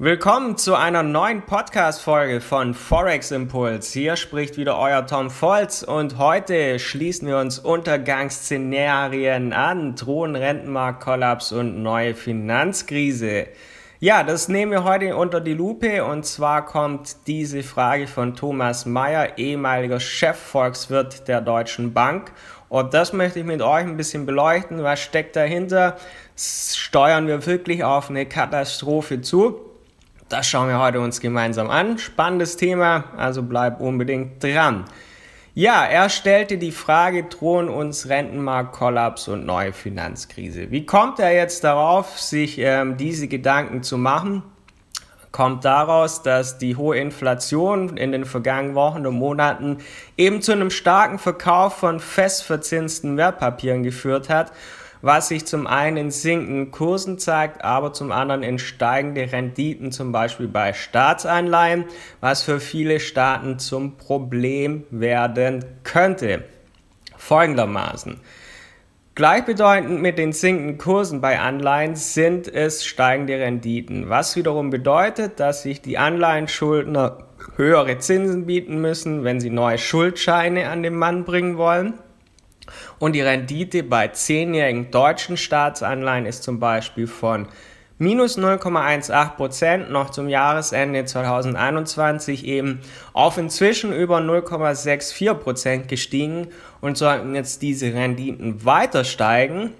Willkommen zu einer neuen Podcast-Folge von Forex Impuls. Hier spricht wieder euer Tom Volz und heute schließen wir uns Untergangsszenarien an, drohen Rentenmarktkollaps und neue Finanzkrise. Ja, das nehmen wir heute unter die Lupe und zwar kommt diese Frage von Thomas Mayer, ehemaliger Chefvolkswirt der Deutschen Bank. Und das möchte ich mit euch ein bisschen beleuchten. Was steckt dahinter? Steuern wir wirklich auf eine Katastrophe zu? Das schauen wir heute uns gemeinsam an. Spannendes Thema, also bleib unbedingt dran. Ja, er stellte die Frage, drohen uns Rentenmarktkollaps und neue Finanzkrise. Wie kommt er jetzt darauf, sich ähm, diese Gedanken zu machen? Kommt daraus, dass die hohe Inflation in den vergangenen Wochen und Monaten eben zu einem starken Verkauf von festverzinsten Wertpapieren geführt hat was sich zum einen in sinkenden Kursen zeigt, aber zum anderen in steigende Renditen, zum Beispiel bei Staatsanleihen, was für viele Staaten zum Problem werden könnte. Folgendermaßen. Gleichbedeutend mit den sinkenden Kursen bei Anleihen sind es steigende Renditen, was wiederum bedeutet, dass sich die Anleihenschuldner höhere Zinsen bieten müssen, wenn sie neue Schuldscheine an den Mann bringen wollen. Und die Rendite bei zehnjährigen deutschen Staatsanleihen ist zum Beispiel von minus 0,18 Prozent noch zum Jahresende 2021 eben auf inzwischen über 0,64 Prozent gestiegen. Und sollten jetzt diese Renditen weiter steigen,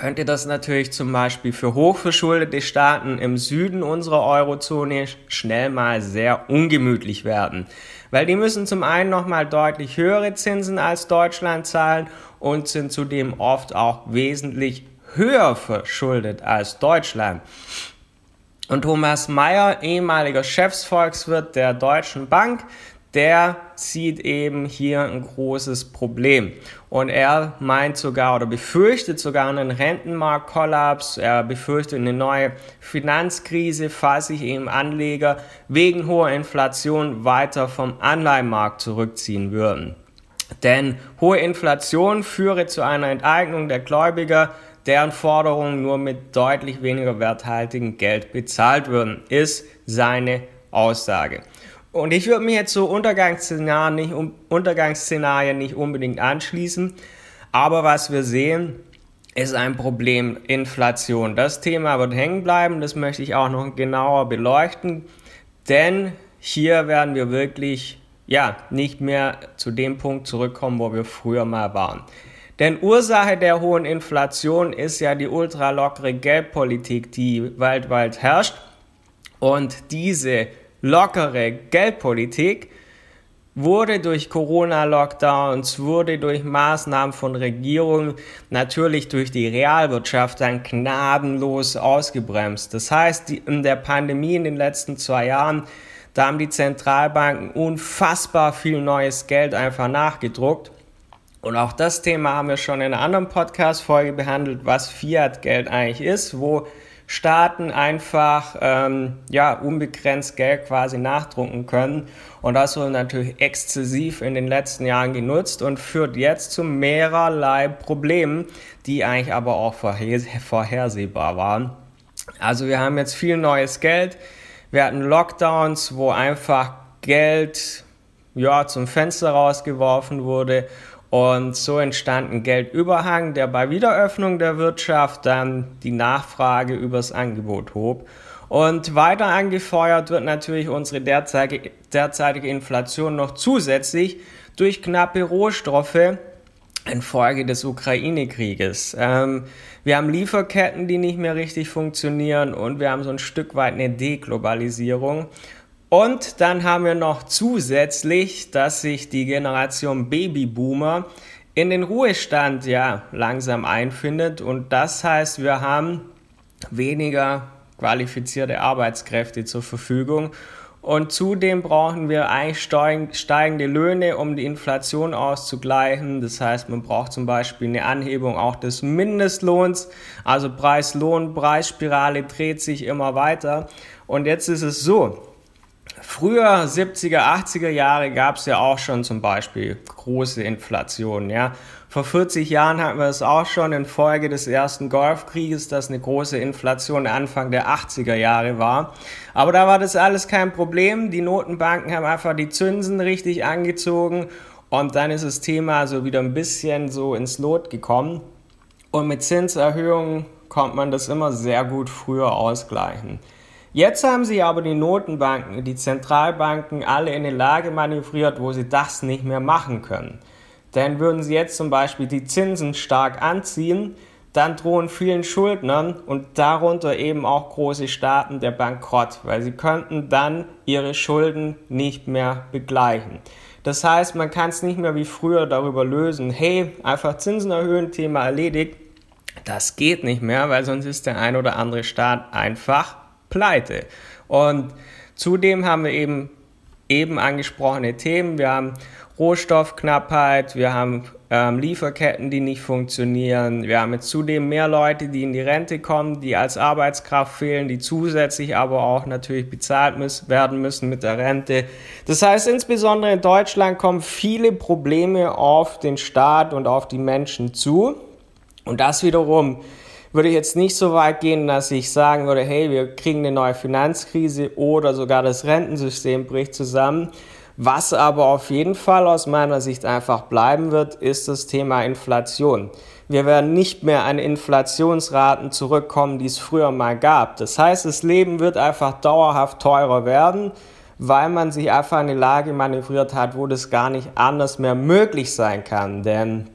könnte das natürlich zum Beispiel für hochverschuldete Staaten im Süden unserer Eurozone schnell mal sehr ungemütlich werden. Weil die müssen zum einen nochmal deutlich höhere Zinsen als Deutschland zahlen und sind zudem oft auch wesentlich höher verschuldet als Deutschland. Und Thomas Mayer, ehemaliger Chefsvolkswirt der Deutschen Bank, der sieht eben hier ein großes Problem. Und er meint sogar oder befürchtet sogar einen Rentenmarktkollaps. Er befürchtet eine neue Finanzkrise, falls sich eben Anleger wegen hoher Inflation weiter vom Anleihenmarkt zurückziehen würden. Denn hohe Inflation führe zu einer Enteignung der Gläubiger, deren Forderungen nur mit deutlich weniger werthaltigem Geld bezahlt würden, ist seine Aussage. Und ich würde mir jetzt so Untergangsszenarien nicht, Untergangsszenarien nicht unbedingt anschließen, aber was wir sehen, ist ein Problem Inflation. Das Thema wird hängen bleiben, das möchte ich auch noch genauer beleuchten, denn hier werden wir wirklich ja, nicht mehr zu dem Punkt zurückkommen, wo wir früher mal waren. Denn Ursache der hohen Inflation ist ja die ultralockere Geldpolitik, die weltweit herrscht. Und diese lockere Geldpolitik wurde durch Corona-Lockdowns, wurde durch Maßnahmen von Regierungen, natürlich durch die Realwirtschaft dann gnadenlos ausgebremst. Das heißt, in der Pandemie in den letzten zwei Jahren, da haben die Zentralbanken unfassbar viel neues Geld einfach nachgedruckt. Und auch das Thema haben wir schon in einer anderen Podcast-Folge behandelt, was Fiat-Geld eigentlich ist, wo Staaten einfach ähm, ja, unbegrenzt Geld quasi nachdrucken können. Und das wurde natürlich exzessiv in den letzten Jahren genutzt und führt jetzt zu mehrerlei Problemen, die eigentlich aber auch vorhersehbar waren. Also wir haben jetzt viel neues Geld. Wir hatten Lockdowns, wo einfach Geld ja, zum Fenster rausgeworfen wurde und so entstand ein Geldüberhang, der bei Wiederöffnung der Wirtschaft dann die Nachfrage übers Angebot hob. Und weiter angefeuert wird natürlich unsere derzeitige, Inflation noch zusätzlich durch knappe Rohstoffe infolge des Ukraine-Krieges. Ähm, wir haben Lieferketten, die nicht mehr richtig funktionieren und wir haben so ein Stück weit eine Deglobalisierung. Und dann haben wir noch zusätzlich, dass sich die Generation Babyboomer in den Ruhestand ja langsam einfindet. Und das heißt, wir haben weniger qualifizierte Arbeitskräfte zur Verfügung. Und zudem brauchen wir eigentlich steigende Löhne, um die Inflation auszugleichen. Das heißt, man braucht zum Beispiel eine Anhebung auch des Mindestlohns. Also Preis-Lohn, Preisspirale dreht sich immer weiter. Und jetzt ist es so, Früher, 70er, 80er Jahre, gab es ja auch schon zum Beispiel große Inflation. Ja? Vor 40 Jahren hatten wir es auch schon in Folge des ersten Golfkrieges, dass eine große Inflation Anfang der 80er Jahre war. Aber da war das alles kein Problem. Die Notenbanken haben einfach die Zinsen richtig angezogen und dann ist das Thema so wieder ein bisschen so ins Lot gekommen. Und mit Zinserhöhungen konnte man das immer sehr gut früher ausgleichen. Jetzt haben sie aber die Notenbanken, die Zentralbanken alle in eine Lage manövriert, wo sie das nicht mehr machen können. Denn würden sie jetzt zum Beispiel die Zinsen stark anziehen, dann drohen vielen Schuldnern und darunter eben auch große Staaten der Bankrott, weil sie könnten dann ihre Schulden nicht mehr begleichen. Das heißt, man kann es nicht mehr wie früher darüber lösen, hey, einfach Zinsen erhöhen, Thema erledigt. Das geht nicht mehr, weil sonst ist der ein oder andere Staat einfach pleite. Und zudem haben wir eben eben angesprochene Themen. Wir haben Rohstoffknappheit, wir haben ähm, Lieferketten, die nicht funktionieren. Wir haben jetzt zudem mehr Leute, die in die Rente kommen, die als Arbeitskraft fehlen, die zusätzlich aber auch natürlich bezahlt müssen, werden müssen mit der Rente. Das heißt, insbesondere in Deutschland kommen viele Probleme auf den Staat und auf die Menschen zu. Und das wiederum würde ich jetzt nicht so weit gehen, dass ich sagen würde, hey, wir kriegen eine neue Finanzkrise oder sogar das Rentensystem bricht zusammen. Was aber auf jeden Fall aus meiner Sicht einfach bleiben wird, ist das Thema Inflation. Wir werden nicht mehr an Inflationsraten zurückkommen, die es früher mal gab. Das heißt, das Leben wird einfach dauerhaft teurer werden, weil man sich einfach in eine Lage manövriert hat, wo das gar nicht anders mehr möglich sein kann. Denn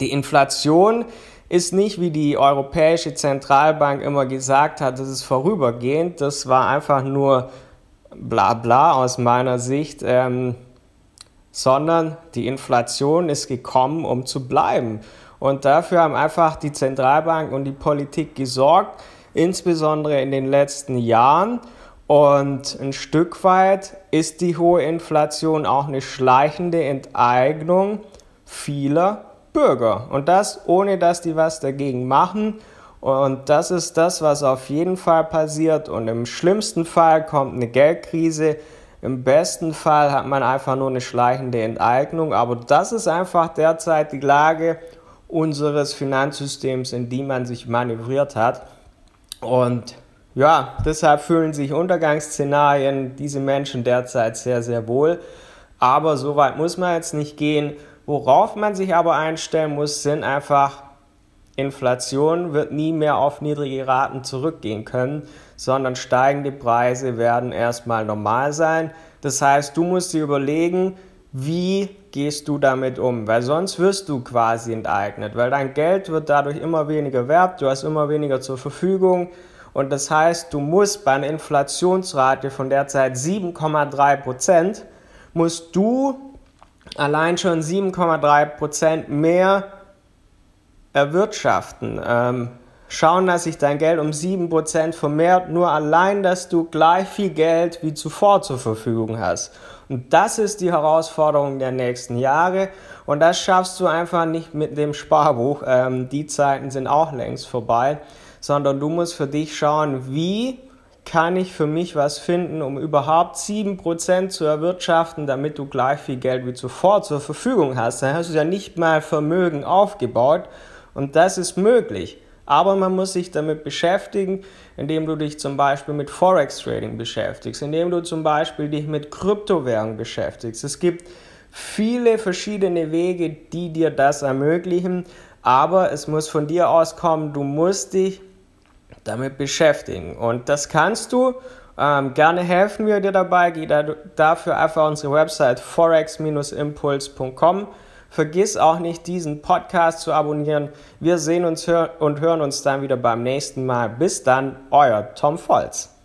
die Inflation ist nicht, wie die Europäische Zentralbank immer gesagt hat, das ist vorübergehend. Das war einfach nur bla bla aus meiner Sicht, ähm, sondern die Inflation ist gekommen, um zu bleiben. Und dafür haben einfach die Zentralbank und die Politik gesorgt, insbesondere in den letzten Jahren. Und ein Stück weit ist die hohe Inflation auch eine schleichende Enteignung vieler Bürger. Und das ohne, dass die was dagegen machen. Und das ist das, was auf jeden Fall passiert. Und im schlimmsten Fall kommt eine Geldkrise. Im besten Fall hat man einfach nur eine schleichende Enteignung. Aber das ist einfach derzeit die Lage unseres Finanzsystems, in die man sich manövriert hat. Und ja, deshalb fühlen sich Untergangsszenarien diese Menschen derzeit sehr, sehr wohl. Aber so weit muss man jetzt nicht gehen. Worauf man sich aber einstellen muss, sind einfach Inflation wird nie mehr auf niedrige Raten zurückgehen können, sondern steigende Preise werden erstmal normal sein. Das heißt, du musst dir überlegen, wie gehst du damit um, weil sonst wirst du quasi enteignet, weil dein Geld wird dadurch immer weniger wert, du hast immer weniger zur Verfügung und das heißt, du musst bei einer Inflationsrate von derzeit 7,3 Prozent, musst du allein schon 7,3 Prozent mehr erwirtschaften. Ähm, schauen, dass sich dein Geld um 7 Prozent vermehrt, nur allein, dass du gleich viel Geld wie zuvor zur Verfügung hast. Und das ist die Herausforderung der nächsten Jahre. Und das schaffst du einfach nicht mit dem Sparbuch. Ähm, die Zeiten sind auch längst vorbei. Sondern du musst für dich schauen, wie kann ich für mich was finden, um überhaupt 7% zu erwirtschaften, damit du gleich viel Geld wie zuvor zur Verfügung hast. Dann hast du ja nicht mal Vermögen aufgebaut und das ist möglich. Aber man muss sich damit beschäftigen, indem du dich zum Beispiel mit Forex Trading beschäftigst, indem du zum Beispiel dich mit Kryptowährung beschäftigst. Es gibt viele verschiedene Wege, die dir das ermöglichen, aber es muss von dir auskommen, du musst dich damit beschäftigen. Und das kannst du. Ähm, gerne helfen wir dir dabei. Geh da, dafür einfach unsere Website forex-impuls.com. Vergiss auch nicht, diesen Podcast zu abonnieren. Wir sehen uns und hören uns dann wieder beim nächsten Mal. Bis dann, euer Tom Volz.